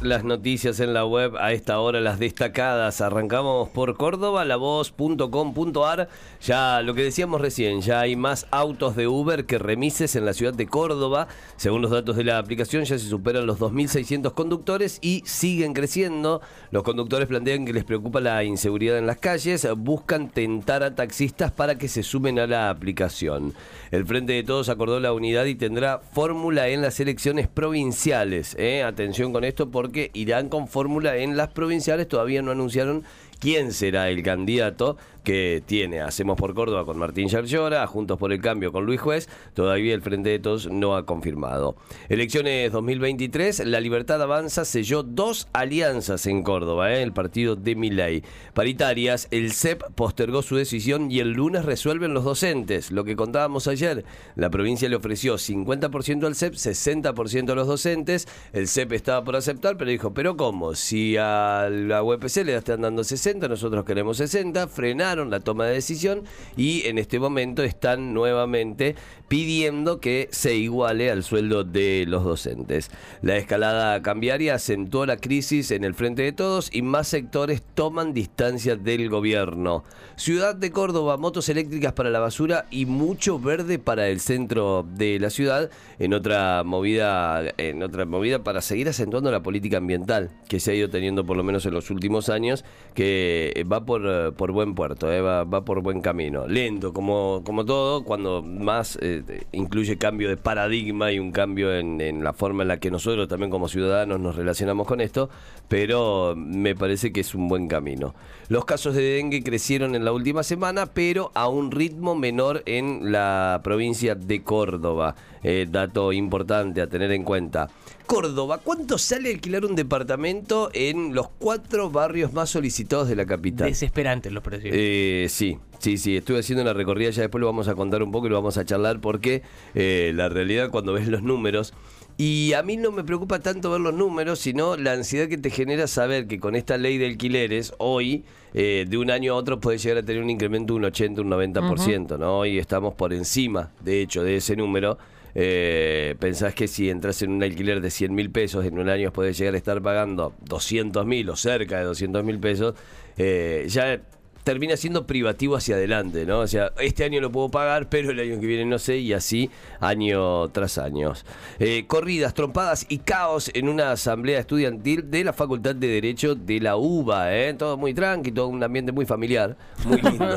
Las noticias en la web a esta hora, las destacadas. Arrancamos por Córdoba, lavoz.com.ar. Ya lo que decíamos recién, ya hay más autos de Uber que remises en la ciudad de Córdoba. Según los datos de la aplicación, ya se superan los 2.600 conductores y siguen creciendo. Los conductores plantean que les preocupa la inseguridad en las calles. Buscan tentar a taxistas para que se sumen a la aplicación. El Frente de Todos acordó la unidad y tendrá fórmula en las elecciones provinciales. ¿eh? Atención con esto porque irán con fórmula en las provinciales. Todavía no anunciaron quién será el candidato que tiene Hacemos por Córdoba con Martín Yarlora, Juntos por el Cambio con Luis Juez, todavía el Frente de Todos no ha confirmado. Elecciones 2023, La Libertad Avanza selló dos alianzas en Córdoba, ¿eh? el partido de Miley. Paritarias, el CEP postergó su decisión y el lunes resuelven los docentes. Lo que contábamos ayer, la provincia le ofreció 50% al CEP, 60% a los docentes. El CEP estaba por aceptar, pero dijo, pero ¿cómo? Si a la UPC le están dando 60, nosotros queremos 60, la toma de decisión y en este momento están nuevamente pidiendo que se iguale al sueldo de los docentes. La escalada cambiaria acentuó la crisis en el frente de todos y más sectores toman distancia del gobierno. Ciudad de Córdoba, motos eléctricas para la basura y mucho verde para el centro de la ciudad en otra movida en otra movida para seguir acentuando la política ambiental que se ha ido teniendo por lo menos en los últimos años que va por, por buen puerto. Eh, va, por buen camino. Lento, como, como todo, cuando más eh, incluye cambio de paradigma y un cambio en, la forma en la que nosotros también como ciudadanos nos relacionamos con esto, pero me parece que es un buen camino. Los casos de dengue crecieron en la última semana, pero a un ritmo menor en la provincia de Córdoba. Eh, dato importante a tener en cuenta. Córdoba, ¿cuánto sale alquilar un departamento en los cuatro barrios más solicitados de la capital? Desesperantes los precios. Eh, sí, sí, sí, estuve haciendo una recorrida, ya después lo vamos a contar un poco y lo vamos a charlar porque eh, la realidad cuando ves los números... Y a mí no me preocupa tanto ver los números, sino la ansiedad que te genera saber que con esta ley de alquileres, hoy, eh, de un año a otro, puede llegar a tener un incremento de un 80, un 90%, ¿no? Hoy estamos por encima, de hecho, de ese número. Eh, pensás que si entras en un alquiler de 100 mil pesos, en un año puedes llegar a estar pagando 200 mil o cerca de 200 mil pesos, eh, ya termina siendo privativo hacia adelante, ¿no? O sea, este año lo puedo pagar, pero el año que viene no sé, y así año tras año. Eh, corridas, trompadas y caos en una asamblea estudiantil de la Facultad de Derecho de la UBA, ¿eh? Todo muy tranquilo, todo un ambiente muy familiar, muy lindo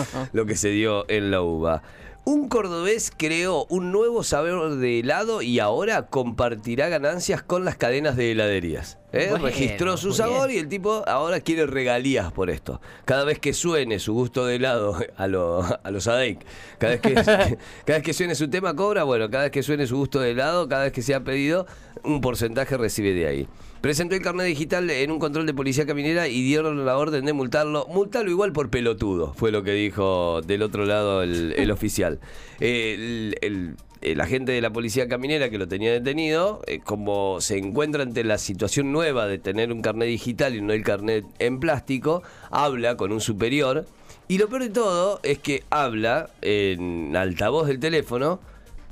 lo que se dio en la UBA. Un cordobés creó un nuevo sabor de helado y ahora compartirá ganancias con las cadenas de heladerías. ¿Eh? Registró su sabor y el tipo ahora quiere regalías por esto. Cada vez que suene su gusto de helado a, a los ADEC, cada vez, que, cada vez que suene su tema cobra, bueno, cada vez que suene su gusto de helado, cada vez que se ha pedido, un porcentaje recibe de ahí. Presentó el carnet digital en un control de policía caminera y dieron la orden de multarlo. Multarlo igual por pelotudo, fue lo que dijo del otro lado el, oficial. el, agente de la policía caminera que lo tenía detenido, eh, como se encuentra ante la situación nueva de tener un carnet digital y no el carnet en plástico, habla con un superior. Y lo peor de todo es que habla en altavoz del teléfono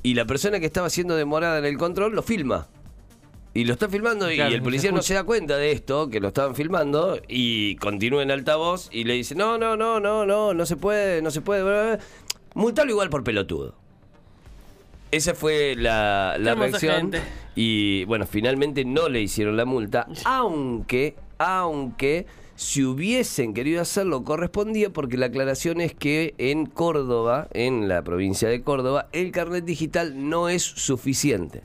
y la persona que estaba siendo demorada en el control lo filma. Y lo está filmando y el policía no se da cuenta de esto, que lo estaban filmando, y continúa en altavoz y le dice, no, no, no, no, no, no se puede, no se puede. Multarlo igual por pelotudo. Esa fue la, la reacción. Y bueno, finalmente no le hicieron la multa, aunque, aunque si hubiesen querido hacerlo correspondía porque la aclaración es que en Córdoba, en la provincia de Córdoba, el carnet digital no es suficiente.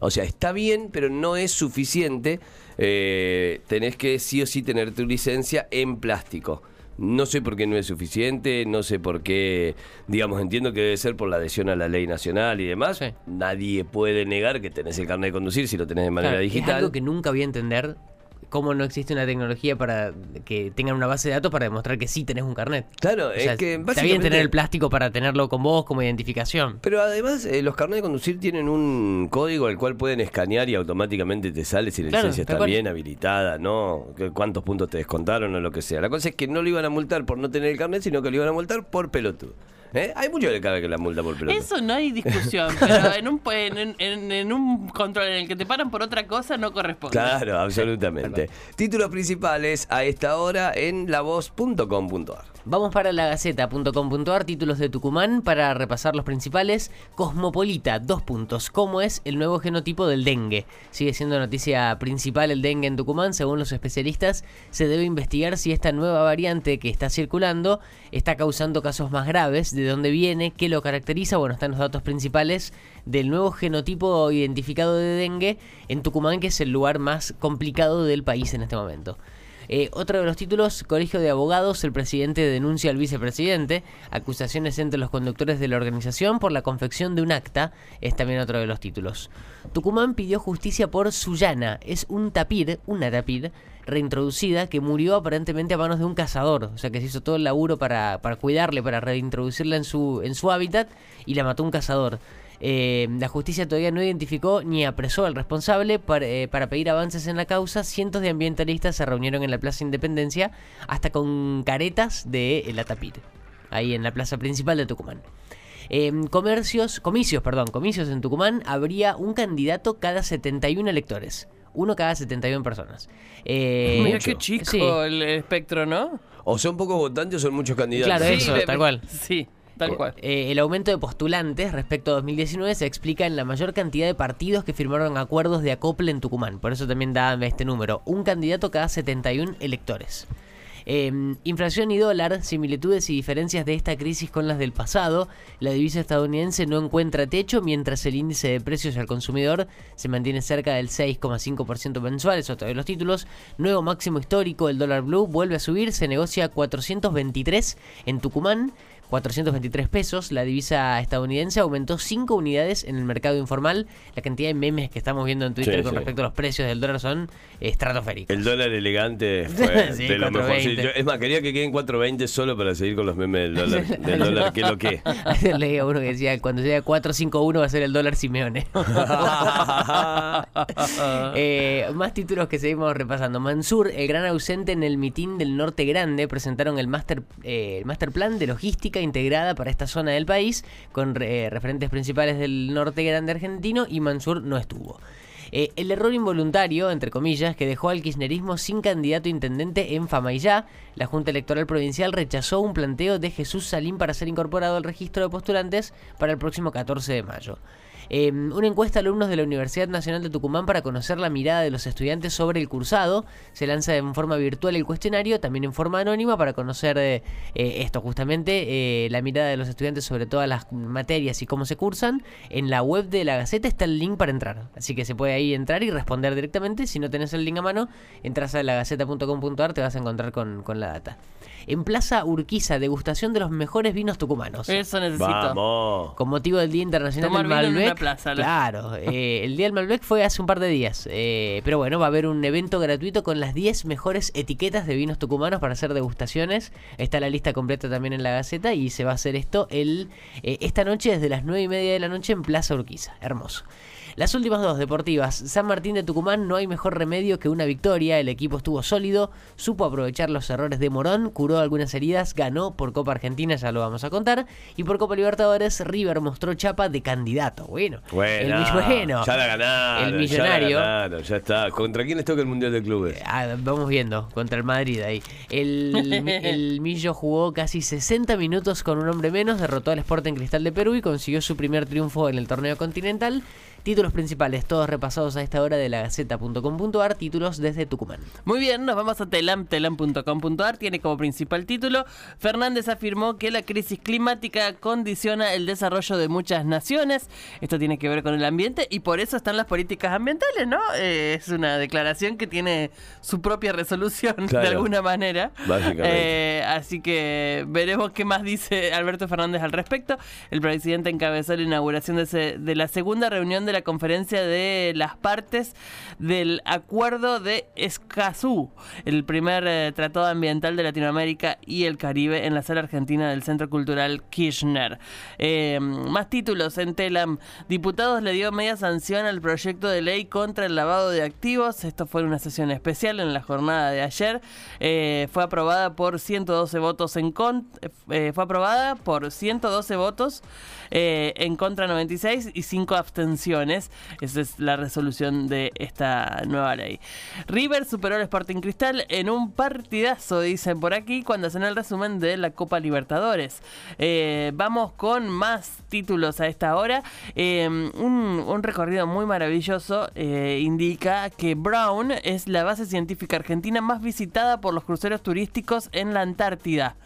O sea, está bien, pero no es suficiente. Eh, tenés que sí o sí tener tu licencia en plástico. No sé por qué no es suficiente, no sé por qué, digamos, entiendo que debe ser por la adhesión a la ley nacional y demás. Nadie puede negar que tenés el carnet de conducir si lo tenés de manera digital. Es algo que nunca voy a entender cómo no existe una tecnología para que tengan una base de datos para demostrar que sí tenés un carnet. Claro, O sea, es que Está bien tener el plástico para tenerlo con vos como identificación. Pero además, eh, los carnets de conducir tienen un código al cual pueden escanear y automáticamente te sale si la Claro, licencia está bien habilitada, ¿no? Cuántos puntos te descontaron o lo que sea. La cosa es que no lo iban a multar por no tener el carnet, sino que lo iban a multar por pelotudo. ¿Eh? Hay mucho que le cabe que la multa por pelotudo. Eso no hay discusión, pero en un, en, en- en un control en el que te paran por otra cosa no corresponde. Claro, absolutamente. Títulos principales a esta hora en lavoz.com.ar. Vamos para la gaceta.com.ar, títulos de Tucumán, para repasar los principales. Cosmopolita, dos puntos. ¿Cómo es el nuevo genotipo del dengue? Sigue siendo noticia principal el dengue en Tucumán. Según los especialistas, se debe investigar si esta nueva variante que está circulando está causando casos más graves, de dónde viene, qué lo caracteriza. Bueno, están los datos principales del nuevo genotipo identificado de dengue en Tucumán, que es el lugar más complicado del país en este momento. Eh, otro de los títulos, Colegio de Abogados, el presidente denuncia al vicepresidente, acusaciones entre los conductores de la organización por la confección de un acta, es también otro de los títulos. Tucumán pidió justicia por Sullana, es un tapir, una tapir, reintroducida que murió aparentemente a manos de un cazador, o sea que se hizo todo el laburo para, para cuidarle, para reintroducirla en su, en su hábitat y la mató un cazador. Eh, la justicia todavía no identificó ni apresó al responsable para, eh, para pedir avances en la causa. Cientos de ambientalistas se reunieron en la Plaza Independencia hasta con caretas de eh, la tapir, ahí en la plaza principal de Tucumán. Eh, comercios, comicios, perdón, comicios en Tucumán habría un candidato cada 71 electores. Uno cada 71 personas. Eh, Mira qué chico Sí. el espectro, ¿no? O son pocos votantes o son muchos candidatos. Claro, eso, de- tal cual. Sí, tal cual. Eh, el aumento de postulantes respecto a 2019 se explica en la mayor cantidad de partidos que firmaron acuerdos de acople en Tucumán. Por eso también da este número. Un candidato cada 71 electores. Eh, inflación y dólar, similitudes y diferencias de esta crisis con las del pasado. La divisa estadounidense no encuentra techo mientras el índice de precios al consumidor se mantiene cerca del 6,5% mensual. Es otro de los títulos. Nuevo máximo histórico, el dólar blue vuelve a subir, se negocia a 423 en Tucumán. 423 pesos. La divisa estadounidense aumentó 5 unidades en el mercado informal. La cantidad de memes que estamos viendo en Twitter Sí, con sí. respecto a los precios del dólar son estratosféricos. El dólar elegante fue Sí, de lo mejor. 4.20. yo- es más, quería que queden 4.20 solo para seguir con los memes del dólar. del dólar que lo que. Ayer leía uno que decía, cuando sea 451 va a ser el dólar Simeone. Eh, más títulos que seguimos repasando. Mansur, el gran ausente en el mitin del Norte Grande, presentaron el master, eh, el master plan de logística integrada para esta zona del país, con eh, referentes principales del Norte Grande argentino, y Mansur no estuvo. Eh, el error involuntario, entre comillas, que dejó al kirchnerismo sin candidato intendente en Famaillá, la Junta Electoral Provincial rechazó un planteo de Jesús Salín para ser incorporado al registro de postulantes para el próximo 14 de mayo. Eh, una encuesta a alumnos de la Universidad Nacional de Tucumán para conocer la mirada de los estudiantes sobre el cursado. Se lanza en forma virtual el cuestionario, también en forma anónima para conocer eh, eh, esto justamente, eh, la mirada de los estudiantes sobre todas las materias y cómo se cursan. En la web de la Gaceta está el link para entrar, así que se puede ahí entrar y responder directamente. Si no tenés el link a mano, entras a lagaceta.com.ar, te vas a encontrar con, con la data. En Plaza Urquiza, degustación de los mejores vinos tucumanos. Eso necesito. Vamos. Con motivo del Día Internacional Tomar del Malbec. Plaza, claro, eh, el Día del Malbec fue hace un par de días. eh, pero bueno, va a haber un evento gratuito con las 10 mejores etiquetas de vinos tucumanos para hacer degustaciones. Está la lista completa también en la Gaceta y se va a hacer esto el, eh, esta noche desde las 9 y media de la noche en Plaza Urquiza. Hermoso. Las últimas dos deportivas. San Martín de Tucumán no hay mejor remedio que una victoria. El equipo estuvo sólido, supo aprovechar los errores de Morón, curó algunas heridas, ganó por Copa Argentina, ya lo vamos a contar. Y por Copa Libertadores, River mostró chapa de candidato. Bueno, Bueno, el mill- bueno, ya la ganaron. el millonario. Ya, la ganaron, ya está. ¿Contra quién les toca el Mundial de Clubes? Ah, vamos viendo, contra el Madrid ahí. El, el Millo jugó casi 60 minutos con un hombre menos, derrotó al Sporting Cristal de Perú y consiguió su primer triunfo en el torneo continental. Títulos principales, todos repasados a esta hora de la Gaceta.com.ar, títulos desde Tucumán. Muy bien, nos vamos a telam, telam.com.ar. Tiene como principal título, Fernández afirmó que la crisis climática condiciona el desarrollo de muchas naciones. Esto tiene que ver con el ambiente y por eso están las políticas ambientales, ¿no? Eh, es una declaración que tiene su propia resolución de alguna manera. Básicamente. Eh, así que veremos qué más dice Alberto Fernández al respecto. El presidente encabezó la inauguración de, ese- de la segunda reunión de la conferencia de las partes del Acuerdo de Escazú, el primer eh, tratado ambiental de Latinoamérica y el Caribe en la sala argentina del Centro Cultural Kirchner. Eh, más títulos en Telam. Diputados le dio media sanción al proyecto de ley contra el lavado de activos. Esto fue una sesión especial en la jornada de ayer. Eh, fue aprobada por 112 votos en contra. fue aprobada por 112 votos eh, en contra 96 y 5 abstenciones. Esa es la resolución de esta nueva ley. River superó al Sporting Cristal en un partidazo, dicen por aquí, cuando hacen el resumen de la Copa Libertadores. Eh, vamos con más títulos a esta hora. Eh, un, recorrido muy maravilloso eh, indica que Brown es la base científica argentina más visitada por los cruceros turísticos en la Antártida.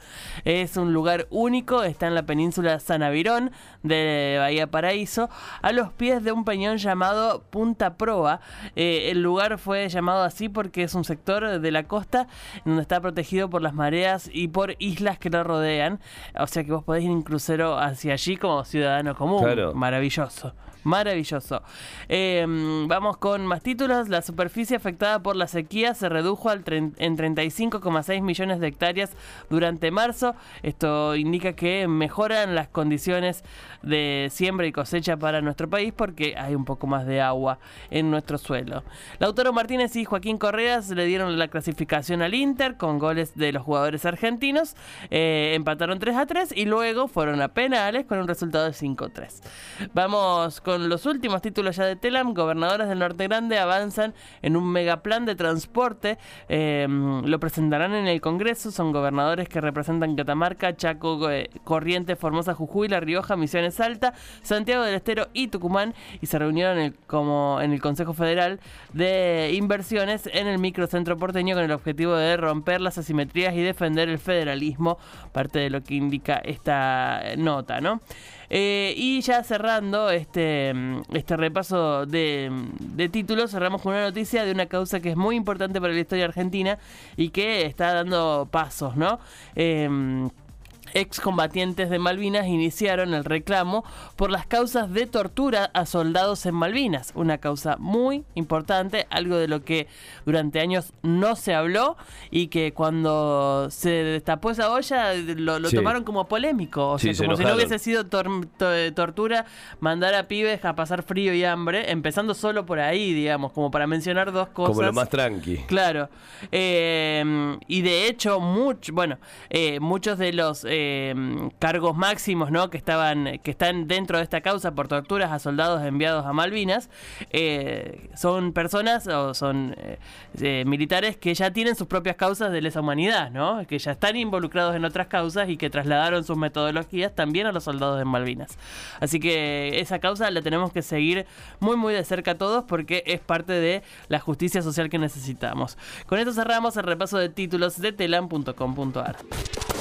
Es un lugar único, está en la península San Avirón de Bahía Paraíso, a los pies de un peñón llamado Punta Proa. Eh, el lugar fue llamado así porque es un sector de la costa donde está protegido por las mareas y por islas que lo rodean. O sea que vos podés ir en crucero hacia allí como ciudadano común. Claro. Maravilloso. Maravilloso. Eh, vamos con más títulos. La superficie afectada por la sequía se redujo al en 35,6 millones de hectáreas durante marzo. Esto indica que mejoran las condiciones de siembra y cosecha para nuestro país porque hay un poco más de agua en nuestro suelo. Lautaro Martínez y Joaquín Correas le dieron la clasificación al Inter con goles de los jugadores argentinos. Eh, empataron 3 a 3 y luego fueron a penales con un resultado de 5-3. Vamos con los últimos títulos ya de Telam. Gobernadores del Norte Grande avanzan en un megaplan de transporte. Eh, lo presentarán en el Congreso. Son gobernadores que representan Catamarca, Chaco, eh, Corrientes, Formosa, Jujuy, La Rioja, Misiones Salta, Santiago del Estero y Tucumán. Y se reunieron en el, como en el Consejo Federal de Inversiones en el microcentro porteño con el objetivo de romper las asimetrías y defender el federalismo. Parte de lo que indica esta nota, ¿no? Eh, y ya cerrando este, este repaso de, de títulos, cerramos con una noticia de una causa que es muy importante para la historia argentina y que está dando pasos, ¿no? Em, Excombatientes de Malvinas iniciaron el reclamo por las causas de tortura a soldados en Malvinas, una causa muy importante, algo de lo que durante años no se habló y que cuando se destapó esa olla lo, lo Sí. tomaron como polémico, o Sí, sea, se como si no hubiese sido tor- to- tortura mandar a pibes a pasar frío y hambre, empezando solo por ahí, digamos, como para mencionar dos cosas. Como lo más tranqui. Claro. Eh, y de hecho, much, bueno, eh, muchos de los eh, cargos máximos ¿no? que, estaban, que están dentro de esta causa por torturas a soldados enviados a Malvinas eh, son personas o son eh, eh, militares que ya tienen sus propias causas de lesa humanidad, ¿no? que ya están involucrados en otras causas y que trasladaron sus metodologías también a los soldados en Malvinas. Así que esa causa la tenemos que seguir muy muy de cerca todos porque es parte de la justicia social que necesitamos. Con esto cerramos el repaso de títulos de telam.com.ar.